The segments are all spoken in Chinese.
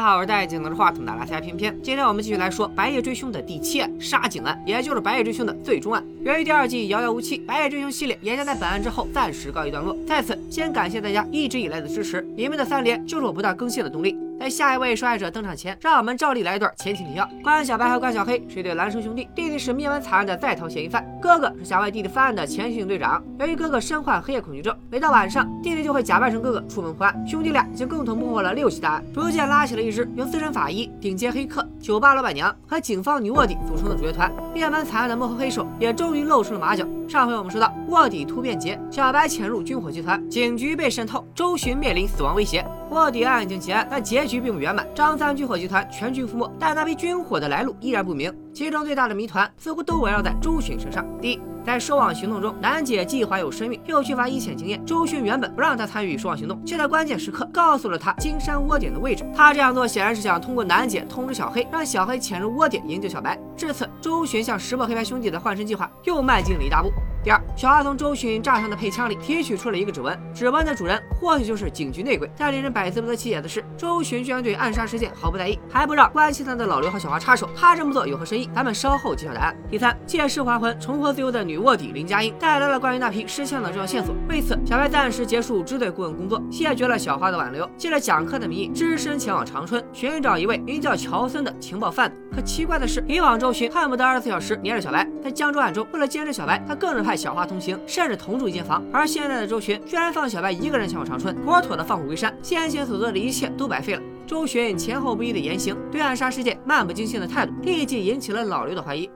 大家好，我是戴眼镜拿着话筒的拉塞偏偏。今天我们继续来说《白夜追凶》的第七案杀警案，也就是《白夜追凶》的最终案。由于第二季遥遥无期，《白夜追凶》系列也将在本案之后暂时告一段落。在此，先感谢大家一直以来的支持，你们的三连就是我不断更新的动力。在下一位受害者登场前，让我们照例来一段前情提要。关小白和关小黑是一对孪生兄弟，弟弟是灭门惨案的在逃嫌疑犯，哥哥是想为弟弟翻案的前刑警队长。由于哥哥身患黑夜恐惧症，每到晚上，弟弟就会假扮成哥哥出门破案。兄弟俩已经共同破获了六起大案，逐渐拉起了一支由资深法医、顶尖黑客、酒吧老板娘和警方女卧底组成的主角团。灭门惨案的幕后黑手也终于露出了马脚。上回我们说到，卧底突变节，小白潜入军火集团，警局被渗透，周巡面临死亡威胁。卧底案已经结案，但结局并不圆满。张三军火集团全军覆没，但那批军火的来路依然不明。其中最大的谜团似乎都围绕在周巡身上。第一，在收网行动中，楠姐既怀有身孕，又缺乏一线经验。周巡原本不让她参与收网行动，却在关键时刻告诉了她金山窝点的位置。他这样做显然是想通过楠姐通知小黑，让小黑潜入窝点营救小白。至此，周巡向石破黑白兄弟的换身计划又迈进了一大步。第二，小花从周巡炸伤的配枪里提取出了一个指纹，指纹的主人或许就是警局内鬼。但令人百思不得其解的是，周巡居然对暗杀事件毫不在意，还不让关心他的老刘和小花插手。他这么做有何深意？咱们稍后揭晓答案。第三，借尸还魂、重获自由的女卧底林佳音带来了关于那批失枪的重要线索。为此，小白暂时结束支队顾问工作，谢绝了小花的挽留，借着讲课的名义，只身前往长春寻找一位名叫乔森的情报贩子。可奇怪的是，以往周巡恨不得二十四小时黏着小白，在江州案中，为了监视小白，他更是派小花同行。甚至同住一间房，而现在的周巡居然放小白一个人前往长春，妥妥的放虎归山，先前所做的一切都白费了。周巡前后不一的言行，对暗杀事件漫不经心的态度，立即引起了老刘的怀疑。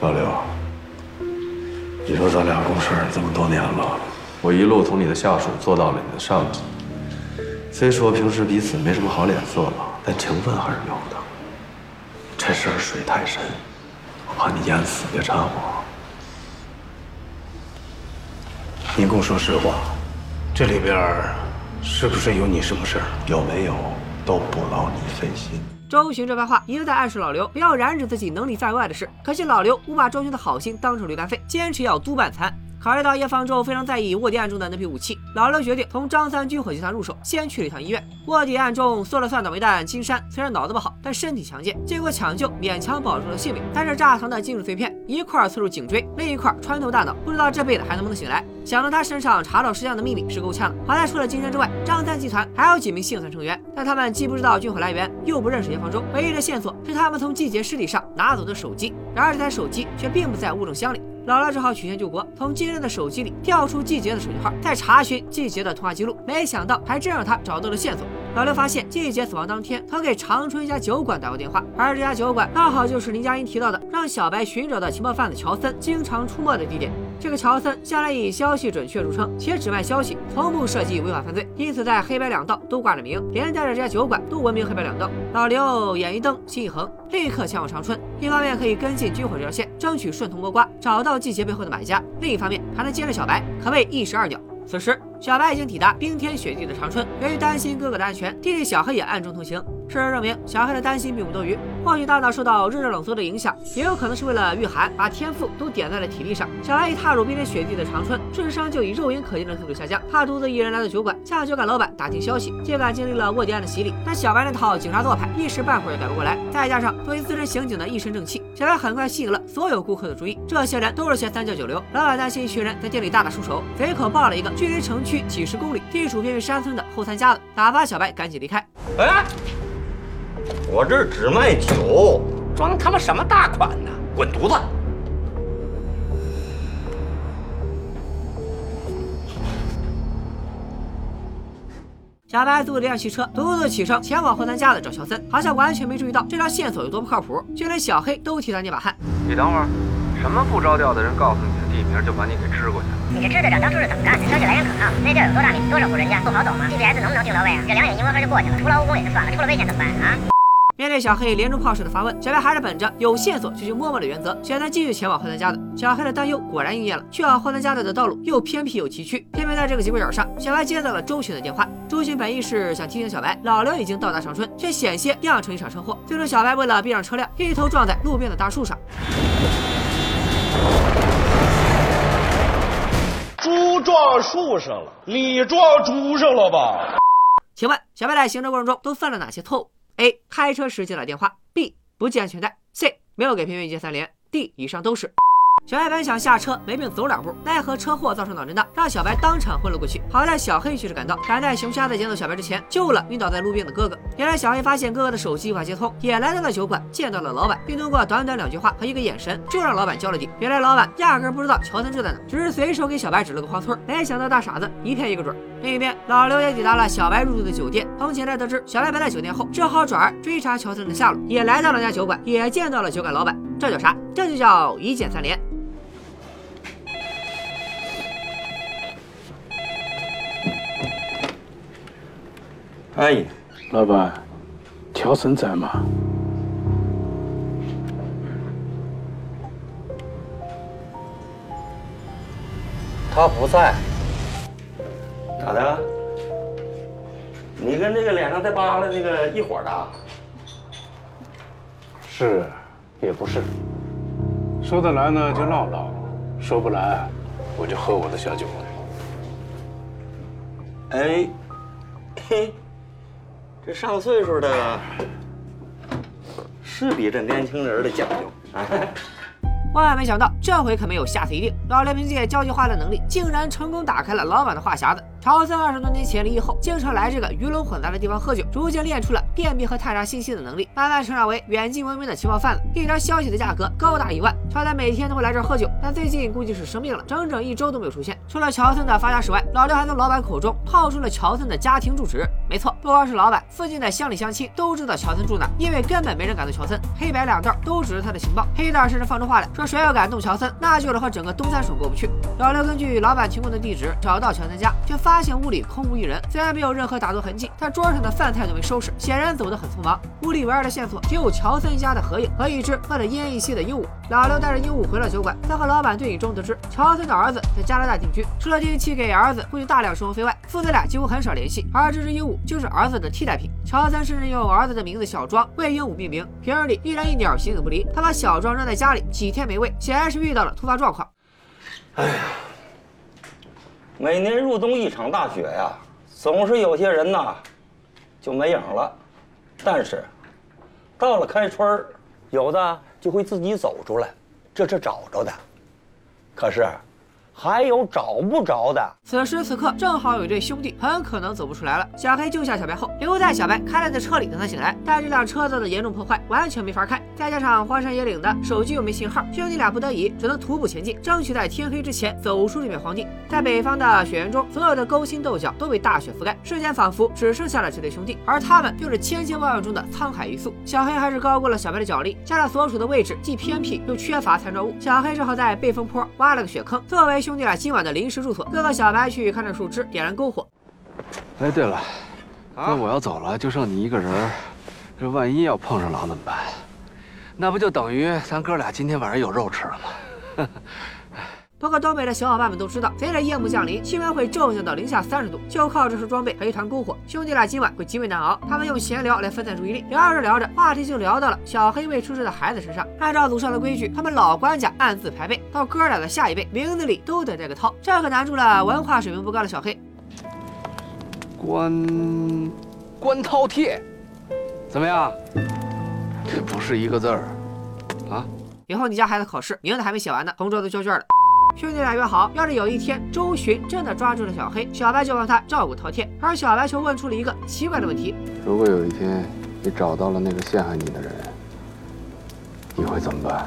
老刘，你说咱俩共事这么多年了，我一路从你的下属做到了你的上级，虽说平时彼此没什么好脸色吧，但情分还是有的。这事儿水太深，怕你淹死，别掺和。你跟我说实话，这里边是不是有你什么事儿？有没有都不劳你费心。周巡这番话一直在暗示老刘不要染指自己能力在外的事，可惜老刘不把周巡的好心当成驴肝肺，坚持要督办残。考虑到叶方舟非常在意卧底案中的那批武器，老刘决定从张三军火集团入手，先去了一趟医院。卧底暗中说了算倒霉蛋金山，虽然脑子不好，但身体强健，经过抢救勉强保住了性命。但是炸膛的金属碎片一块刺入颈椎，另一块穿透大脑，不知道这辈子还能不能醒来。想到他身上查到石像的秘密是够呛的。好在除了金山之外，张三集团还有几名幸存成员，但他们既不知道军火来源，又不认识叶方舟，唯一的线索是他们从季杰尸体上拿走的手机。然而这台手机却并不在物证箱里。老刘只好曲线救国，从金人的手机里调出季杰的手机号，再查询季杰的通话记录。没想到，还真让他找到了线索。老刘发现，季杰死亡当天，曾给长春一家酒馆打过电话，而这家酒馆刚好就是林佳音提到的让小白寻找的情报贩子乔森经常出没的地点。这个乔森向来以消息准确著称，且只卖消息，从不涉及违法犯罪，因此在黑白两道都挂着名，连带着这家酒馆都闻名黑白两道。老刘眼一瞪，心一横，立刻前往长春，一方面可以跟进军火这条线，争取顺藤摸瓜，找到季节背后的买家；另一方面还能接着小白，可谓一石二鸟。此时，小白已经抵达冰天雪地的长春。由于担心哥哥的安全，弟弟小黑也暗中同行。事实证明，小黑的担心并不多余。或许大脑受到日热冷缩的影响，也有可能是为了御寒，把天赋都点在了体力上。小白一踏入冰天雪地的长春，智商就以肉眼可见的速度下降。他独自一人来到酒馆，向酒馆老板打听消息。尽管经历了卧底案的洗礼，但小白那套警察做派一时半会儿也改不过来。再加上作为资深刑警的一身正气，小白很快吸引了所有顾客的注意。这些人都是些三教九流，老板担心一群人在店里大打出手，随口报了一个距离城区几十公里、地处偏远山村的后三家子，打发小白赶紧离开。哎。我这只卖酒，装他妈什么大款呢？滚犊子！小白租了辆汽车，独自启程前往后三家子找乔森，好像完全没注意到这条线索有多不靠谱，就连小黑都替他捏把汗。你等会儿，什么不着调的人告诉你的地名就把你给支过去了？你这支队长当初是怎么干的？消息来源可靠，那地儿有多大米，多少户人家，不好走吗？GPS 能不能定到位啊？这两眼一摸黑就过去了，徒劳无功也就算了，出了危险怎么办啊？面对小黑连珠炮似的发问，小白还是本着有线索就去摸摸的原则，选择继续前往霍三家的。小黑的担忧果然应验了，去往霍三家的的道路又偏僻又崎岖。偏偏在这个节骨眼上，小白接到了周巡的电话。周巡本意是想提醒小白，老刘已经到达长春，却险些酿成一场车祸。最终，小白为了避让车辆，一头撞在路边的大树上。撞树上了，你撞猪上了吧？请问小白在行车过程中都犯了哪些错误？A. 开车时接打电话；B. 不系安全带；C. 没有给平平一键三连；D. 以上都是。小白本想下车没命走两步，奈何车祸造成脑震荡，让小白当场昏了过去。好在小黑及时赶到，赶在熊瞎子捡走小白之前，救了晕倒在路边的哥哥。原来小黑发现哥哥的手机无法接通，也来到了酒馆，见到了老板，并通过短短两句话和一个眼神，就让老板交了底。原来老板压根不知道乔森住在哪，只是随手给小白指了个黄村，没想到大傻子一骗一个准。另一边，老刘也抵达了小白入住的酒店，从前台得知小白白在酒店后，只好转而追查乔森的下落，也来到了那酒馆，也见到了酒馆老板。这叫啥？这就叫一键三连。哎，老板，乔森在吗？他不在。咋的？你跟那个脸上带疤的那个一伙的？是，也不是。说得来呢就唠唠，说不来我就喝我的小酒。哎，嘿，这上岁数的，是比这年轻人的讲究。哎。万万没想到，这回可没有下次一定。老刘凭借交际花的能力，竟然成功打开了老板的话匣子。乔森二十多年前离异后，经常来这个鱼龙混杂的地方喝酒，逐渐练出了辨别和探查信息的能力，慢慢成长为远近闻名的情报贩子。一条消息的价格高达一万。乔森每天都会来这儿喝酒，但最近估计是生病了，整整一周都没有出现。除了乔森的发家史外，老刘还从老板口中套出了乔森的家庭住址。没错，不光是老板，附近的乡里乡亲都知道乔森住哪，因为根本没人敢动乔森。黑白两道都指着他的情报，黑道甚至放出话来说，谁要敢动乔森，那就是和整个东三省过不去。老刘根据老板提供的地址找到乔森家，却发现屋里空无。一人，虽然没有任何打斗痕迹，但桌上的饭菜都没收拾，显然走得很匆忙。屋里唯二的线索只有乔森家的合影和一只喝得奄奄一息的鹦鹉。老刘带着鹦鹉回了酒馆，在和老板对饮中得知，乔森的儿子在加拿大定居，除了定期给儿子汇去大量生活费外，父子俩几乎很少联系。而这只鹦鹉就是儿子的替代品。乔森甚至用儿子的名字小庄为鹦鹉命名。平日里一人一鸟形影不离，他把小庄扔在家里几天没喂，显然是遇到了突发状况。哎呀，每年入冬一场大雪呀。总是有些人呐，就没影了，但是到了开春儿有的就会自己走出来，这是找着的。可是。还有找不着的。此时此刻，正好有一对兄弟很可能走不出来了。小黑救下小白后，留在小白开来的车里等他醒来。但这辆车遭到严重破坏，完全没法开。再加上荒山野岭的，手机又没信号，兄弟俩不得已只能徒步前进，争取在天黑之前走出这片荒地。在北方的雪原中，所有的勾心斗角都被大雪覆盖，世间仿佛只剩下了这对兄弟，而他们又是千千万万中的沧海一粟。小黑还是高估了小白的脚力，加上所处的位置既偏僻又缺乏参照物，小黑只好在背风坡挖了个雪坑，作为。兄弟俩今晚的临时住所，哥哥小白去看着树枝，点燃篝火。哎，对了，那我要走了，就剩你一个人，这万一要碰上狼怎么办？那不就等于咱哥俩今天晚上有肉吃了吗？不过东北的小伙伴们都知道，随着夜幕降临，气温会骤降到零下三十度。就靠这身装备和一团篝火，兄弟俩今晚会极为难熬。他们用闲聊来分散注意力，聊着聊着，话题就聊到了小黑未出世的孩子身上。按照祖上的规矩，他们老关家暗自排辈，到哥俩的下一辈，名字里都得带个涛。这可难住了文化水平不高的小黑。关关饕餮，怎么样？这不是一个字儿啊！以后你家孩子考试，名字还没写完呢，同桌都交卷了。兄弟俩约好，要是有一天周巡真的抓住了小黑，小白就帮他照顾饕餮。而小白却问出了一个奇怪的问题：如果有一天你找到了那个陷害你的人，你会怎么办？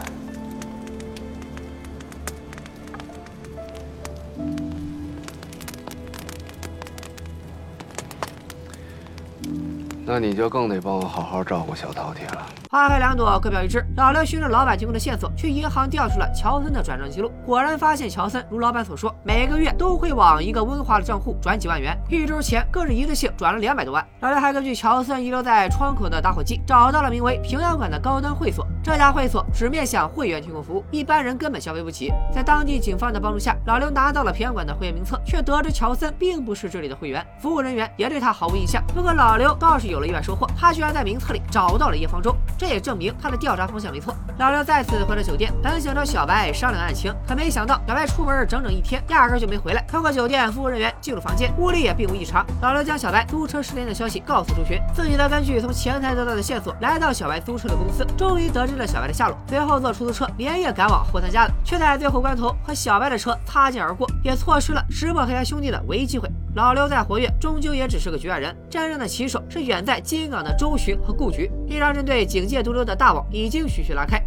那你就更得帮我好好照顾小饕餮了。花开两朵，各表一枝。老刘循着老板提供的线索，去银行调出了乔森的转账记录。果然发现，乔森如老板所说，每个月都会往一个温华的账户转几万元。一周前更是一次性转了两百多万。老刘还根据乔森遗留在窗口的打火机，找到了名为“平安馆”的高端会所。这家会所只面向会员提供服务，一般人根本消费不起。在当地警方的帮助下，老刘拿到了平安馆的会员名册，却得知乔森并不是这里的会员，服务人员也对他毫无印象。不过老刘倒是有了意外收获，他居然在名册里找到了叶方舟，这也证明他的调查方向没错。老刘再次回到酒店，本想找小白商量案情，可没想到小白出门整整一天，压根就没回来。通过酒店服务人员进入房间，屋里也并无异常。老刘将小白租车失联的消息告诉朱群，自己则根据从前台得到的线索，来到小白租车的公司，终于得知了小白的下落。随后坐出租车连夜赶往霍三家的，却在最后关头和小白的车擦肩而过，也错失了识破黑暗兄弟的唯一机会。老刘再活跃，终究也只是个局外人，真正的棋手是远在金港的周巡和顾局。一张针对警戒毒瘤的大网已经徐徐拉开。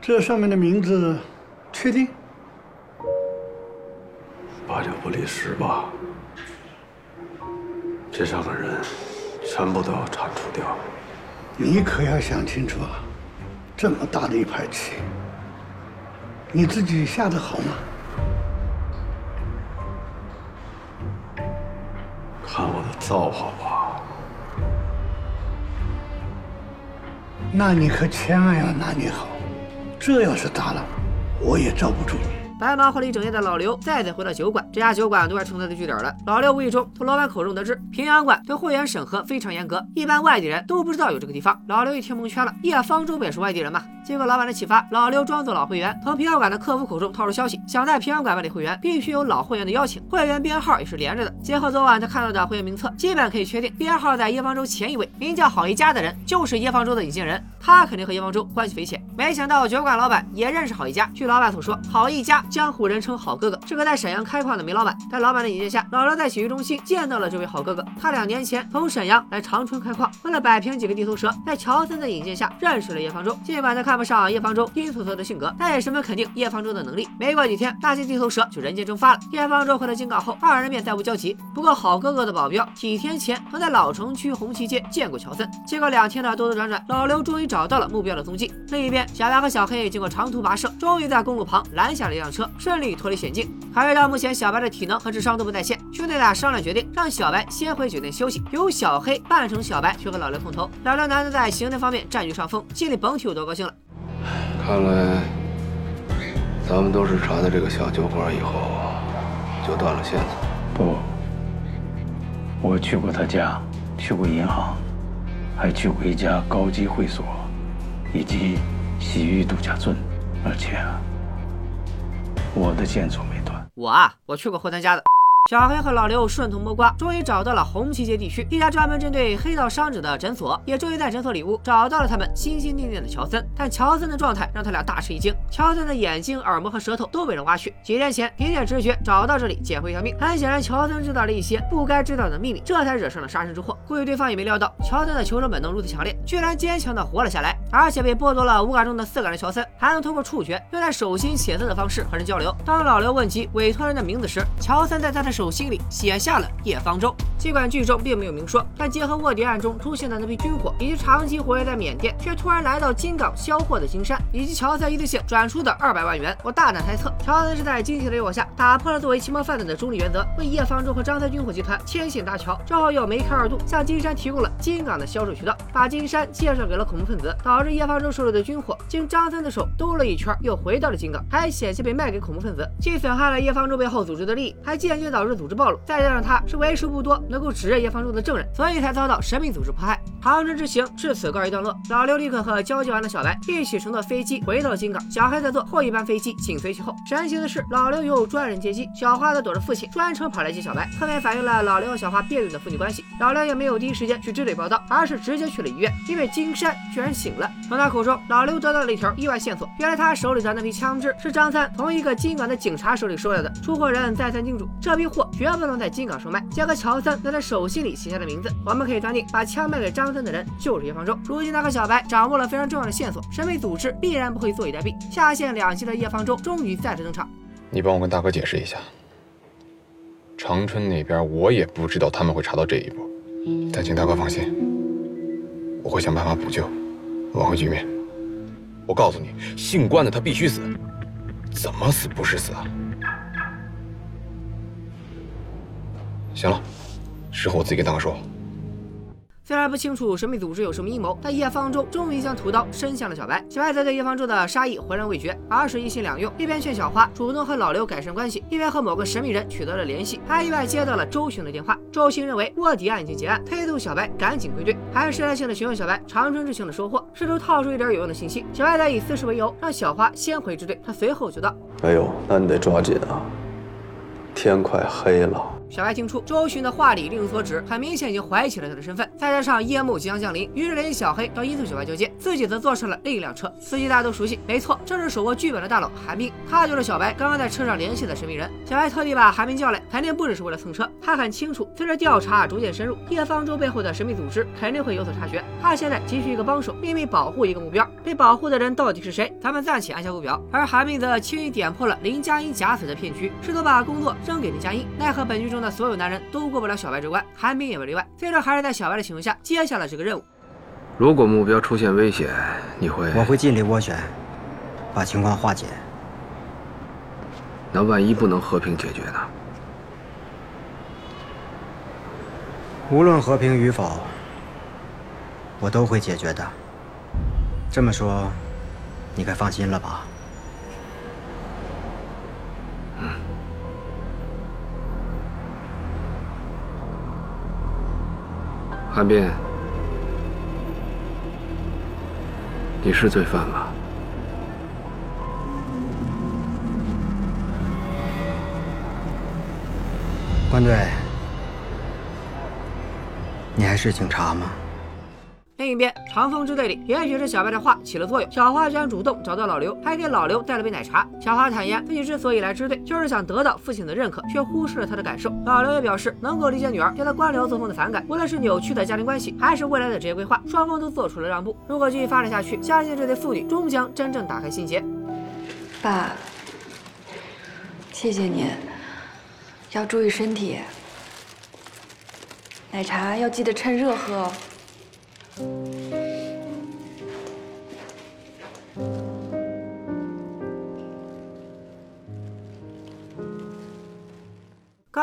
这上面的名字，确定？八九不离十吧。这上的人，全部都要铲除掉。你可要想清楚啊！这么大的一盘棋，你自己下的好吗？看我的造化吧！那你可千万要拿捏好，这要是砸了，我也罩不住你。白忙活了一整夜的老刘再次回到酒馆，这家酒馆都快成他的据点了。老刘无意中从老板口中得知，平阳馆对会员审核非常严格，一般外地人都不知道有这个地方。老刘一听蒙圈了，叶方舟不也是外地人吗？经过老板的启发，老刘装作老会员，从平阳馆的客服口中套出消息，想在平阳馆办理会员，必须有老会员的邀请，会员编号也是连着的。结合昨晚他看到的会员名册，基本可以确定，编号在叶方舟前一位，名叫郝一家的人，就是叶方舟的引荐人，他肯定和叶方舟关系匪浅。没想到酒馆老板也认识郝一家，据老板所说，郝一家江湖人称。好哥哥是个在沈阳开矿的煤老板，在老板的引荐下，老刘在洗浴中心见到了这位好哥哥。他两年前从沈阳来长春开矿，为了摆平几个地头蛇，在乔森的引荐下认识了叶方舟。尽管他看不上叶方舟阴恻恻的性格，但也十分肯定叶方舟的能力。没过几天，那些地头蛇就人间蒸发了。叶方舟回到京港后，二人便再无交集。不过好哥哥的保镖几天前曾在老城区红旗街见过乔森。经过两天的兜兜转转，老刘终于找到了目标的踪迹。另一边，小白和小黑经过长途跋涉，终于在公路旁拦下了一辆车，顺利脱离。险境，考虑到目前小白的体能和智商都不在线，兄弟俩商量决定让小白先回酒店休息，由小黑扮成小白去和老刘碰头。老刘难得在行动方面占据上风，心里甭提有多高兴了。看来咱们都是查到这个小酒馆以后就断了线索。不，我去过他家，去过银行，还去过一家高级会所，以及洗浴度假村，而且。啊我的线索没断。我啊，我去过霍丹家的。小黑和老刘顺藤摸瓜，终于找到了红旗街地区一家专门针对黑道伤者的诊所，也终于在诊所里屋找到了他们心心念念的乔森。但乔森的状态让他俩大吃一惊，乔森的眼睛、耳膜和舌头都被人挖去。几天前凭借直觉找到这里捡回一条命，很显然乔森知道了一些不该知道的秘密，这才惹上了杀身之祸。估计对方也没料到乔森的求生本能如此强烈，居然坚强的活了下来，而且被剥夺了五感中的四感的乔森还能通过触觉，用在手心写字的方式和人交流。当老刘问及委托人的名字时，乔森在他的手心里写。下了叶方舟。尽管剧中并没有明说，但结合卧底案中出现的那批军火，以及长期活跃在缅甸却突然来到金港销货的金山，以及乔森一次性转出的二百万元，我大胆猜测，乔森是在金钱的诱惑下，打破了作为期末贩子的中立原则，为叶方舟和张三军火集团牵线搭桥，正好又梅开二度，向金山提供了金港的销售渠道，把金山介绍给了恐怖分子，导致叶方舟手里的军火经张三的手兜了一圈，又回到了金港，还险些被卖给恐怖分子，既损害了叶方舟背后组织的利益，还间接导致组织暴露。再加上他是为数不多能够指认叶方舟的证人，所以才遭到神秘组织迫害。长征之行至此告一段落。老刘立刻和交接完的小白一起乘坐飞机回到了金港，小黑在坐后一班飞机紧随其后。神奇的是，老刘有专人接机，小花则躲着父亲专程跑来接小白，侧面反映了老刘和小花别扭的父女关系。老刘也没有第一时间去支队报道，而是直接去了医院，因为金山居然醒了。从他口中，老刘得到了一条意外线索，原来他手里的那批枪支是张三从一个金港的警察手里收来的。出货人再三叮嘱，这批货绝不能在金港售卖。结合乔三在他手心里写下的名字，我们可以断定，把枪卖给张三的人就是叶方舟。如今他和小白掌握了非常重要的线索，神秘组织必然不会坐以待毙。下线两栖的叶方舟终于再次登场。你帮我跟大哥解释一下，长春那边我也不知道他们会查到这一步，但请大哥放心，我会想办法补救，挽回局面。我告诉你，姓关的他必须死，怎么死不是死啊？行了，事后我自己跟大哥说。虽然不清楚神秘组织有什么阴谋，但叶方舟终于将屠刀伸向了小白。小白则对叶方舟的杀意浑然未觉，而是一心两用，一边劝小花主动和老刘改善关系，一边和某个神秘人取得了联系，还意外接到了周巡的电话。周巡认为卧底案已经结案，推动小白赶紧归队，还试探性的询问小白长春之行的收获，试图套出一点有用的信息。小白则以私事为由，让小花先回支队，他随后就到。哎呦，那你得抓紧啊，天快黑了。小白听出周巡的话里另有所指，很明显已经怀疑起了他的身份。再加上夜幕即将降临，于是联系小黑到伊藤小白交接，自己则坐上了另一辆车。司机大家都熟悉，没错，正是手握剧本的大佬韩冰，他就是小白刚刚在车上联系的神秘人。小白特地把韩冰叫来，肯定不只是为了蹭车。他很清楚，随着调查逐渐深入，叶方舟背后的神秘组织肯定会有所察觉。他现在急需一个帮手，秘密保护一个目标。被保护的人到底是谁？咱们暂且按下不表。而韩冰则轻易点破了林佳音假死的骗局，试图把工作扔给林佳音。奈何本剧中的所有男人。都过不了小白这关，韩冰也不例外。最终还是在小白的请求下接下了这个任务。如果目标出现危险，你会？我会尽力斡旋，把情况化解。那万一不能和平解决呢？无论和平与否，我都会解决的。这么说，你该放心了吧？韩冰，你是罪犯吗？关队，你还是警察吗？另一边，长风支队里，也许是小白的话起了作用，小花居然主动找到老刘，还给老刘带了杯奶茶。小花坦言，自己之所以来支队，就是想得到父亲的认可，却忽视了他的感受。老刘也表示能够理解女儿对他官僚作风的反感，无论是扭曲的家庭关系，还是未来的职业规划，双方都做出了让步。如果继续发展下去，相信这对父女终将真正打开心结。爸，谢谢您，要注意身体，奶茶要记得趁热喝哦。告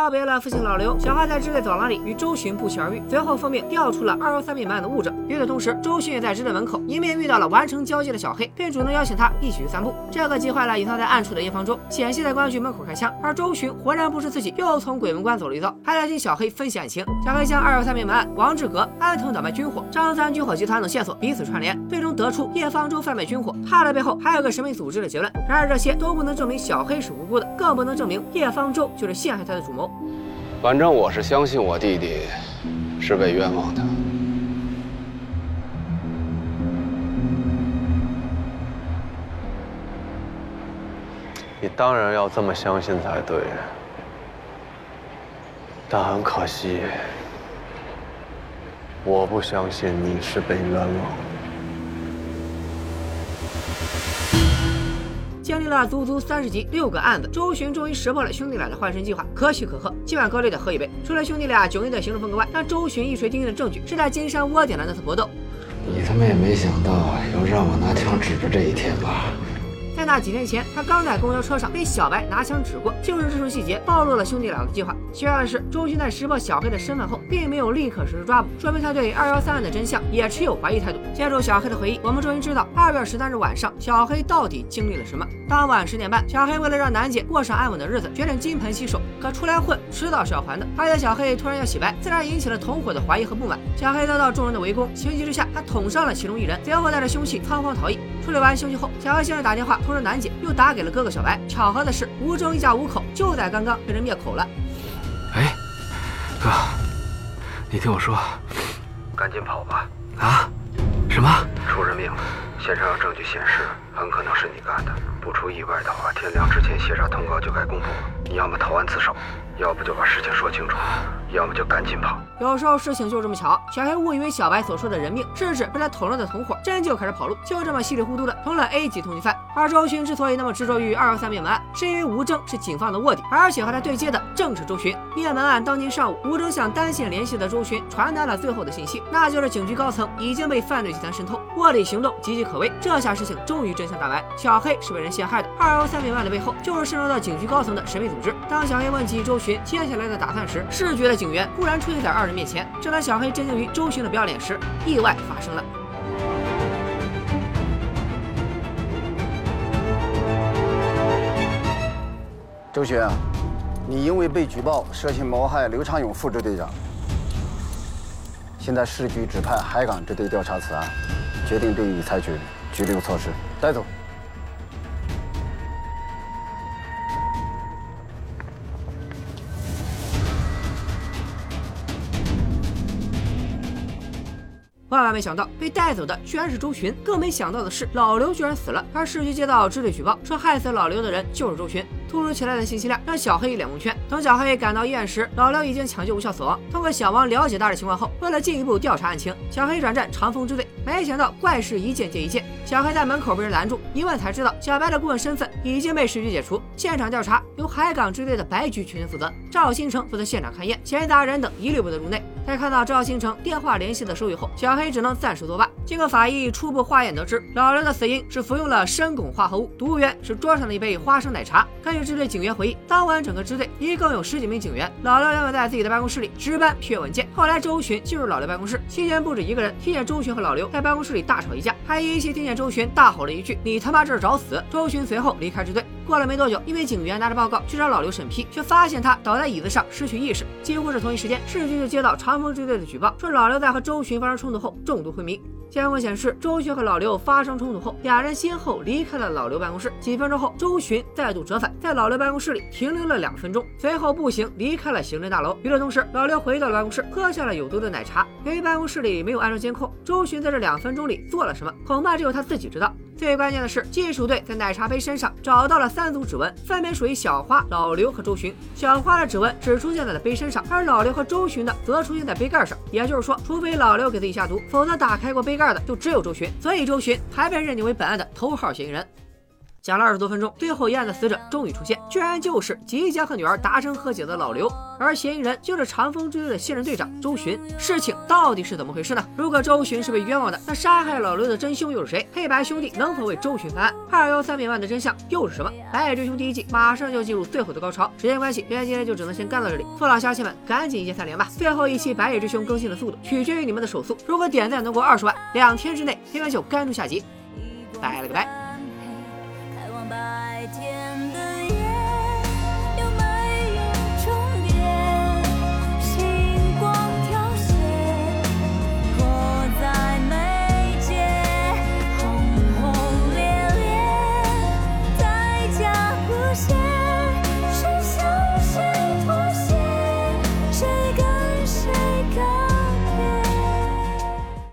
别了父亲老刘，小花在支队走廊里与周巡不期而遇，随后奉命调出了二幺三面板的物证。与此同时，周巡也在支队门口迎面遇到了完成交接的小黑，并主动邀请他一起去散步。这可急坏了隐藏在暗处的叶方舟，险些在公安局门口开枪。而周巡浑然不知自己又从鬼门关走了一遭，还来听小黑分析案情。小黑将二幺三灭门案、王志革、安藤倒卖军火、张三军火集团等线索彼此串联，最终得出叶方舟贩卖军火，他的背后还有个神秘组织的结论。然而这些都不能证明小黑是无辜的，更不能证明叶方舟就是陷害他的主谋。反正我是相信我弟弟是被冤枉的。你当然要这么相信才对，但很可惜，我不相信你是被冤枉。经历了足足三十集六个案子，周巡终于识破了兄弟俩的换身计划，可喜可贺。今晚高烈的喝一杯。除了兄弟俩迥异的行事风格外，让周巡一锤定音的证据是在金山窝点的那次搏斗。你他妈也没想到要让我拿枪指着这一天吧？那几天前，他刚在公交车上被小白拿枪指过，就是这处细节暴露了兄弟俩的计划。奇怪的是，周军在识破小黑的身份后，并没有立刻实施抓捕，说明他对二幺三案的真相也持有怀疑态度。借助小黑的回忆，我们终于知道二月十三日晚上小黑到底经历了什么。当晚十点半，小黑为了让楠姐过上安稳的日子，决定金盆洗手。可出来混，迟早是要还的。而且小黑突然要洗白，自然引起了同伙的怀疑和不满。小黑遭到众人的围攻，情急之下，他捅伤了其中一人，随后带着凶器仓皇逃逸。处理完休息后，小黑先生打电话通知楠姐，又打给了哥哥小白。巧合的是，吴征一家五口就在刚刚被人灭口了。哎，哥，你听我说，赶紧跑吧！啊？什么？出人命了！现场有证据显示，很可能是你干的。不出意外的话，天亮之前协查通告就该公布了。你要么投案自首，要不就把事情说清楚，要么就赶紧跑。有时候事情就这么巧，小黑误以为小白所说的人命是指被他捅了的同伙，真就开始跑路，就这么稀里糊涂的成了 A 级通缉犯。而周巡之所以那么执着于二幺三灭门案，是因为吴征是警方的卧底，而且和他对接的正是周巡。灭门案当天上午，吴征向单线联系的周巡传达了最后的信息，那就是警局高层已经被犯罪集团渗透，卧底行动岌岌可危。这下事情终于真相大白，小黑是被人陷害的，二幺三百万的背后就是渗入到警局高层的神秘组织。当小黑问起周巡接下来的打算时，视觉的警员忽然出现在二人面前。正当小黑震惊于周巡的不要脸时，意外发生了。周巡，你因为被举报涉嫌谋害刘长勇副支队长，现在市局指派海港支队调查此案，决定对你采取拘留措施，带走。没想到，被带走的居然是周巡。更没想到的是，老刘居然死了。而市局接到支队举报，说害死老刘的人就是周巡。突如其来的信息量让小黑一脸蒙圈。等小黑赶到医院时，老刘已经抢救无效死亡。通过小王了解大致情况后，为了进一步调查案情，小黑转战长风支队。没想到怪事一件接一件，小黑在门口被人拦住，一问才知道小白的顾问身份已经被市局解除。现场调查由海港支队的白局全权负责，赵新成负责现场勘验，闲杂人等一律不得入内。在看到赵新成电话联系的收益后，小黑只能暂时作罢。经过法医初步化验得知，老刘的死因是服用了砷汞化合物，毒源是桌上的一杯花生奶茶。根据支队警员回忆，当晚整个支队一共有十几名警员，老刘原本在自己的办公室里值班批阅文件。后来周巡进入老刘办公室，期间不止一个人听见周巡和老刘在办公室里大吵一架，还依稀听见周巡大吼了一句：“你他妈这是找死！”周巡随后离开支队。过了没多久，一名警员拿着报告去找老刘审批，却发现他倒在椅子上失去意识。几乎是同一时间，市局就接到长风支队的举报，说老刘在和周巡发生冲突后中毒昏迷。监控显示，周巡和老刘发生冲突后，俩人先后离开了老刘办公室。几分钟后，周巡再度折返，在老刘办公室里停留了两分钟，随后步行离开了行政大楼。与此同时，老刘回到了办公室，喝下了有毒的奶茶。由于办公室里没有安装监控，周巡在这两分钟里做了什么，恐怕只有他自己知道。最关键的是，技术队在奶茶杯身上找到了三组指纹，分别属于小花、老刘和周巡。小花的指纹只出现在了杯身上，而老刘和周巡的则出现在杯盖上。也就是说，除非老刘给自己下毒，否则打开过杯盖的就只有周巡。所以，周巡还被认定为本案的头号嫌疑人。讲了二十多分钟，最后一案的死者终于出现，居然就是即将和女儿达成和解的老刘，而嫌疑人就是长风支队的现任队长周巡。事情到底是怎么回事呢？如果周巡是被冤枉的，那杀害老刘的真凶又是谁？黑白兄弟能否为周巡翻案？二幺三百万的真相又是什么？白夜追凶第一季马上就要进入最后的高潮，时间关系，今天今天就只能先干到这里。父老乡亲们，赶紧一键三连吧！最后一期白夜追凶更新的速度取决于你们的手速，如果点赞能过二十万，两天之内，黑白就干出下集。拜了个拜。